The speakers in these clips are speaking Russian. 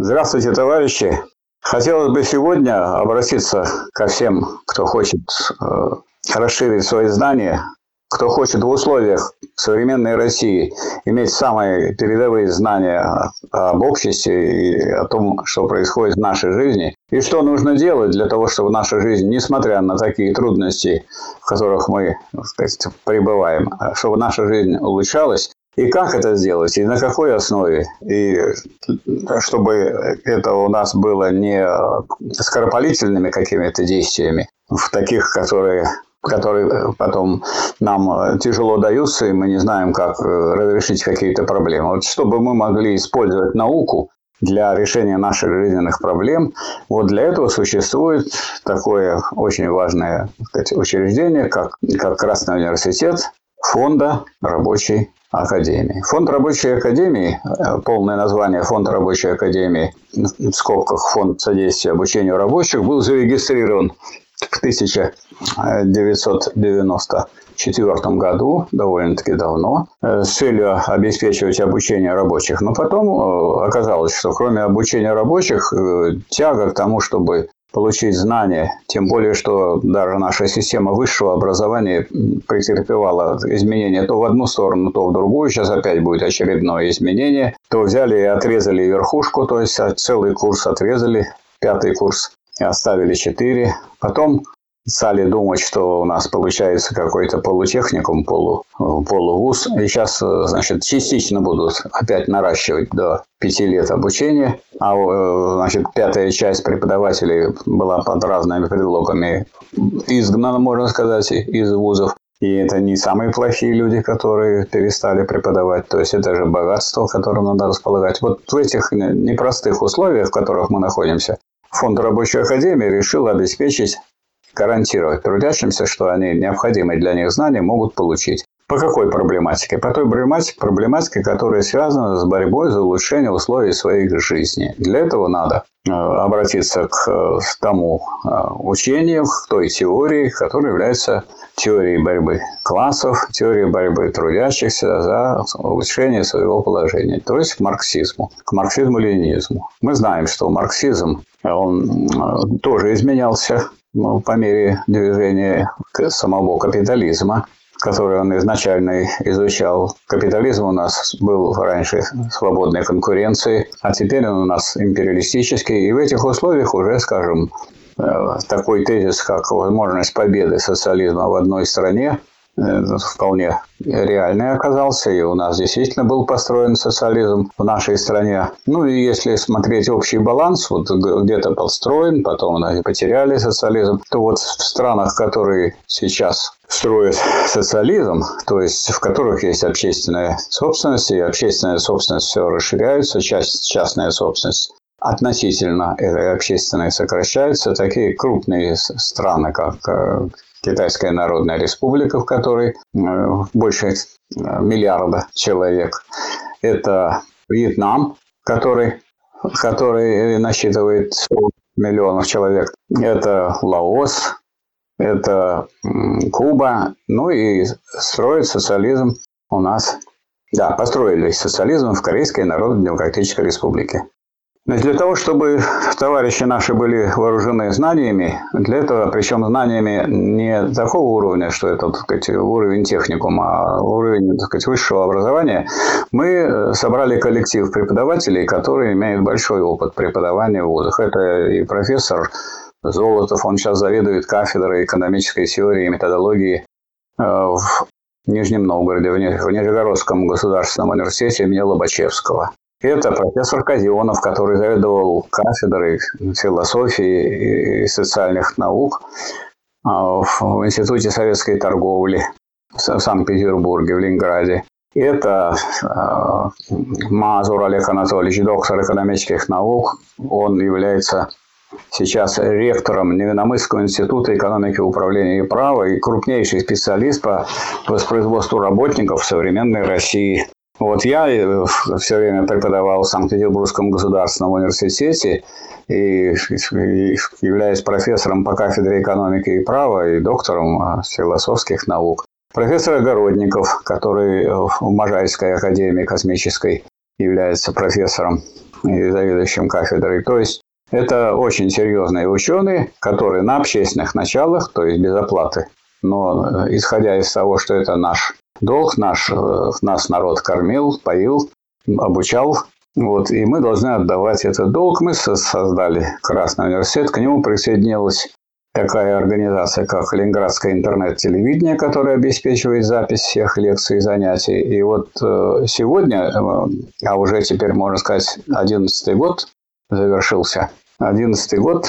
Здравствуйте, товарищи. Хотелось бы сегодня обратиться ко всем, кто хочет э, расширить свои знания, кто хочет в условиях современной России иметь самые передовые знания об обществе и о том, что происходит в нашей жизни, и что нужно делать для того, чтобы наша жизнь, несмотря на такие трудности, в которых мы сказать, пребываем, чтобы наша жизнь улучшалась, и как это сделать, и на какой основе, и чтобы это у нас было не скоропалительными какими-то действиями, в таких, которые которые потом нам тяжело даются, и мы не знаем, как разрешить какие-то проблемы. Вот чтобы мы могли использовать науку для решения наших жизненных проблем, вот для этого существует такое очень важное сказать, учреждение, как, как Красный университет Фонда рабочей Академии. Фонд рабочей академии, э, полное название Фонд рабочей академии, в скобках Фонд содействия обучению рабочих, был зарегистрирован в 1994 году, довольно-таки давно, э, с целью обеспечивать обучение рабочих. Но потом э, оказалось, что кроме обучения рабочих, тяга к тому, чтобы получить знания, тем более, что даже наша система высшего образования претерпевала изменения то в одну сторону, то в другую. Сейчас опять будет очередное изменение. То взяли и отрезали верхушку, то есть целый курс отрезали, пятый курс, и оставили четыре. Потом стали думать, что у нас получается какой-то полутехникум, полу, полувуз. И сейчас, значит, частично будут опять наращивать до пяти лет обучения. А, значит, пятая часть преподавателей была под разными предлогами изгнана, можно сказать, из вузов. И это не самые плохие люди, которые перестали преподавать. То есть это же богатство, которым надо располагать. Вот в этих непростых условиях, в которых мы находимся, Фонд рабочей академии решил обеспечить гарантировать трудящимся, что они необходимые для них знания могут получить. По какой проблематике? По той проблематике, проблематике, которая связана с борьбой за улучшение условий своей жизни. Для этого надо э, обратиться к э, тому э, учению, к той теории, которая является теорией борьбы классов, теорией борьбы трудящихся за улучшение своего положения, то есть к марксизму, к марксизму-ленинизму. Мы знаем, что марксизм, он тоже изменялся ну, по мере движения самого капитализма, который он изначально изучал. Капитализм у нас был раньше свободной конкуренцией, а теперь он у нас империалистический. И в этих условиях уже, скажем, э, такой тезис, как возможность победы социализма в одной стране, вполне реальный оказался, и у нас действительно был построен социализм в нашей стране. Ну и если смотреть общий баланс, вот где-то построен, потом потеряли социализм, то вот в странах, которые сейчас строят социализм, то есть в которых есть общественная собственность, и общественная собственность все расширяется, часть, частная собственность относительно этой общественной сокращается. Такие крупные страны, как э, Китайская Народная Республика, в которой э, больше э, миллиарда человек. Это Вьетнам, который, который насчитывает 100 миллионов человек. Это Лаос, это Куба. Ну и строит социализм у нас. Да, построили социализм в Корейской Народно-Демократической Республике. Для того, чтобы товарищи наши были вооружены знаниями, для этого, причем знаниями не такого уровня, что это так сказать, уровень техникума, а уровень так сказать, высшего образования, мы собрали коллектив преподавателей, которые имеют большой опыт преподавания в вузах. Это и профессор Золотов, он сейчас заведует кафедрой экономической теории и методологии э, в Нижнем Новгороде, в Нижегородском государственном университете имени Лобачевского. Это профессор Казионов, который заведовал кафедрой философии и социальных наук а, в Институте советской торговли в Санкт-Петербурге, в Ленинграде. Это а, Мазур Олег Анатольевич, доктор экономических наук. Он является сейчас ректором Невиномысского института экономики, управления и права и крупнейший специалист по воспроизводству работников в современной России. Вот я э, все время преподавал в Санкт-Петербургском государственном университете и являюсь профессором по кафедре экономики и права и доктором э, философских наук. Профессор Огородников, который в Можайской академии космической является профессором. и заведующим кафедрой. То есть это очень серьезные ученые, которые на общественных началах, то есть без оплаты. Но э, исходя из того, что это наш долг, наш, э, нас народ кормил, поил, обучал, вот, и мы должны отдавать этот долг. Мы создали Красный университет, к нему присоединилась такая организация, как Ленинградское интернет-телевидение, которое обеспечивает запись всех лекций и занятий. И вот э, сегодня, а уже теперь, можно сказать, 11 год завершился, 11 год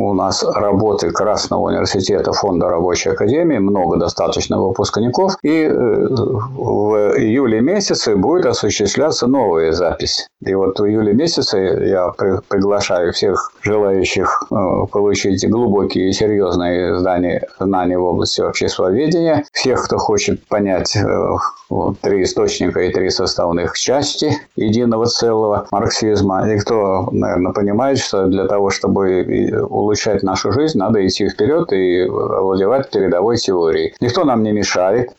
у нас работы Красного университета Фонда рабочей академии, много достаточно выпускников, и э, в июле месяце будет осуществляться новая запись. И вот в июле месяце я приглашаю всех желающих э, получить глубокие и серьезные знания, знания в области обществоведения, всех, кто хочет понять э, вот, три источника и три составных части единого целого марксизма, и кто, наверное, понимает, что для того, чтобы улучшать нашу жизнь, надо идти вперед и овладевать передовой теорией. Никто нам не мешает.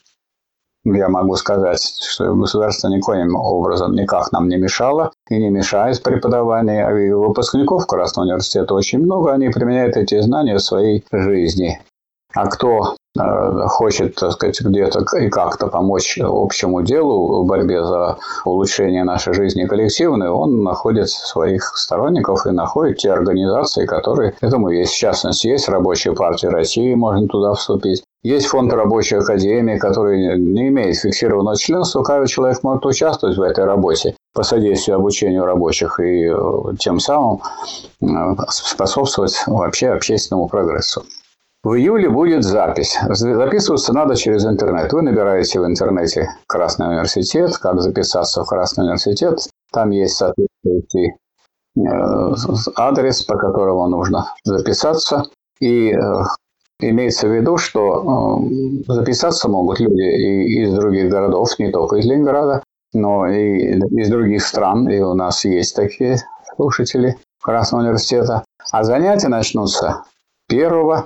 Я могу сказать, что государство никоим образом никак нам не мешало и не мешает преподаванию. А и выпускников Красного университета очень много, они применяют эти знания в своей жизни. А кто Э, хочет, так сказать, где-то и как-то помочь общему делу в борьбе за улучшение нашей жизни коллективной, он находит своих сторонников и находит те организации, которые этому есть. В частности, есть Рабочая партия России, можно туда вступить. Есть фонд рабочей академии, который не имеет фиксированного членства. Каждый человек может участвовать в этой работе по содействию обучению рабочих и э, тем самым э, способствовать вообще общественному прогрессу. В июле будет запись. Записываться надо через интернет. Вы набираете в интернете Красный университет, как записаться в Красный университет. Там есть соответствующий э, адрес, по которому нужно записаться. И э, имеется в виду, что э, записаться могут люди и из других городов, не только из Ленинграда, но и из других стран. И у нас есть такие слушатели Красного университета. А занятия начнутся 1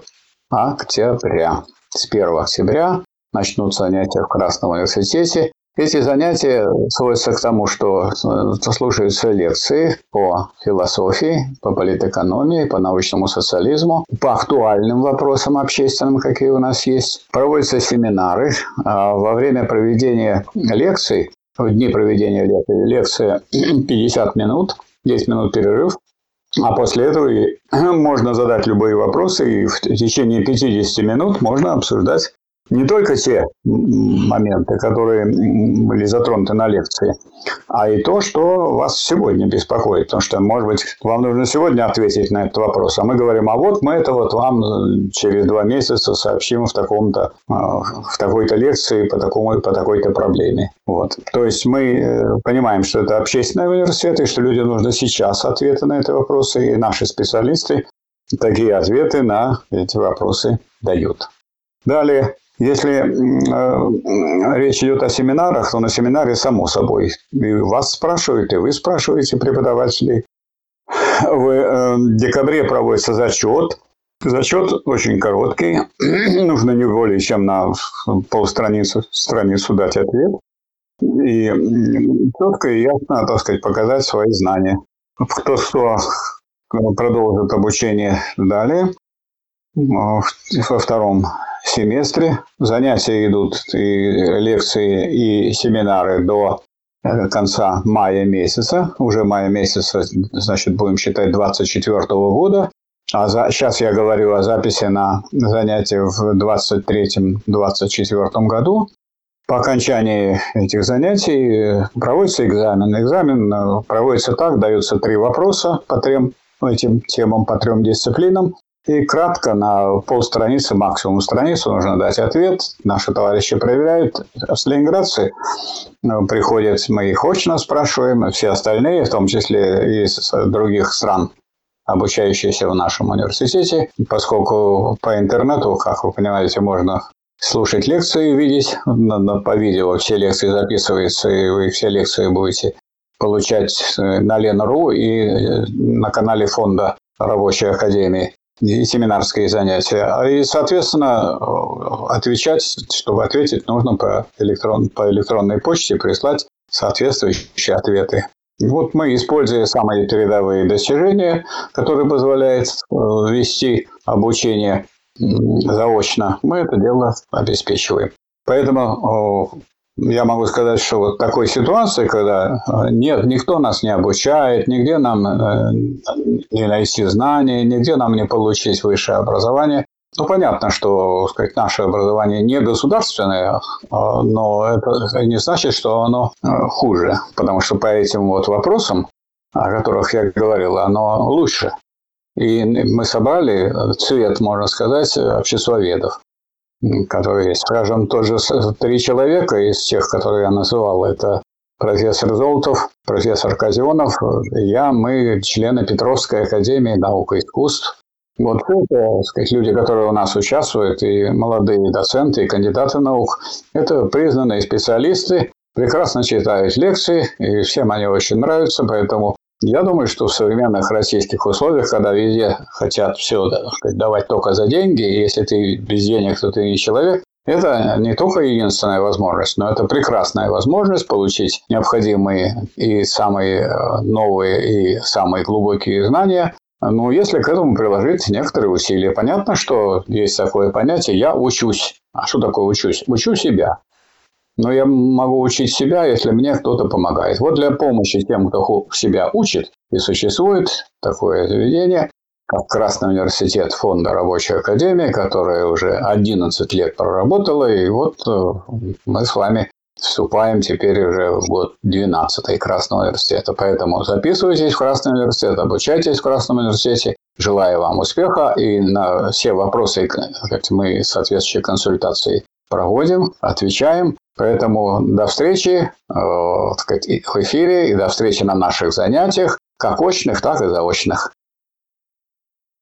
октября. С 1 октября начнутся занятия в Красном университете. Эти занятия сводятся к тому, что э, слушаются лекции по философии, по политэкономии, по научному социализму, по актуальным вопросам общественным, какие у нас есть. Проводятся семинары. А во время проведения лекций, в дни проведения лекции, 50 минут, 10 минут перерыв, а после этого можно задать любые вопросы, и в течение 50 минут можно обсуждать не только те моменты, которые были затронуты на лекции, а и то, что вас сегодня беспокоит. Потому что, может быть, вам нужно сегодня ответить на этот вопрос. А мы говорим, а вот мы это вот вам через два месяца сообщим в таком-то, а, в такой-то лекции по, такому, по такой-то проблеме. Вот. То есть мы э, понимаем, что это общественный университет, и что людям нужно сейчас ответы на эти вопросы, и наши специалисты такие ответы на эти вопросы дают. Далее, если э, речь идет о семинарах, то на семинаре само собой. И вас спрашивают, и вы спрашиваете преподавателей. В э, декабре проводится зачет. Зачет очень короткий. Нужно не более чем на полстраницы страницу дать ответ. И четко и ясно, так сказать, показать свои знания. Кто что продолжит обучение далее во втором семестре. Занятия идут, и лекции, и семинары до э, конца мая месяца. Уже мая месяца, значит, будем считать 24 года. А за, сейчас я говорю о записи на занятия в 23-24 году. По окончании этих занятий э, проводится экзамен. Экзамен э, проводится так, даются три вопроса по трем этим темам, по трем дисциплинам. И кратко на полстраницы, максимум страницу нужно дать ответ. Наши товарищи проверяют. С ленинградцы э, приходят, мы их очно спрашиваем, все остальные, в том числе из других стран, обучающиеся в нашем университете, поскольку по интернету, как вы понимаете, можно слушать лекции, видеть по видео, все лекции записываются, и вы все лекции будете получать э, на Лен.ру и э, на канале фонда Рабочей Академии и семинарские занятия. И, соответственно, отвечать, чтобы ответить, нужно по, электрон, по электронной почте прислать соответствующие ответы. Вот мы, используя самые передовые достижения, которые позволяют э, вести обучение заочно, мы это дело обеспечиваем. Поэтому я могу сказать, что вот такой ситуации, когда э, нет, никто нас не обучает, нигде нам э, не найти знания, нигде нам не получить высшее образование. Ну, понятно, что сказать, наше образование не государственное, а, но это не значит, что оно э, хуже, потому что по этим вот вопросам, о которых я говорил, оно лучше. И мы собрали цвет, можно сказать, обществоведов которые есть. Скажем, тоже три человека из тех, которые я называл, это профессор Золотов, профессор Казионов, я, мы члены Петровской академии наук и искусств. Вот это, сказать, люди, которые у нас участвуют, и молодые доценты, и кандидаты наук, это признанные специалисты, прекрасно читают лекции, и всем они очень нравятся, поэтому я думаю, что в современных российских условиях, когда везде хотят все сказать, давать только за деньги, и если ты без денег, то ты не человек, это не только единственная возможность, но это прекрасная возможность получить необходимые и самые э, новые и самые глубокие знания, ну, если к этому приложить некоторые усилия. Понятно, что есть такое понятие «я учусь». А что такое учусь? Учу себя. Но я могу учить себя, если мне кто-то помогает. Вот для помощи тем, кто себя учит, и существует такое заведение, как Красный университет фонда рабочей академии, которая уже 11 лет проработала, и вот э, мы с вами вступаем теперь уже в год 12 Красного университета. Поэтому записывайтесь в Красный университет, обучайтесь в Красном университете. Желаю вам успеха и на все вопросы мы соответствующие консультации проводим, отвечаем. Поэтому до встречи э, в эфире и до встречи на наших занятиях, как очных, так и заочных.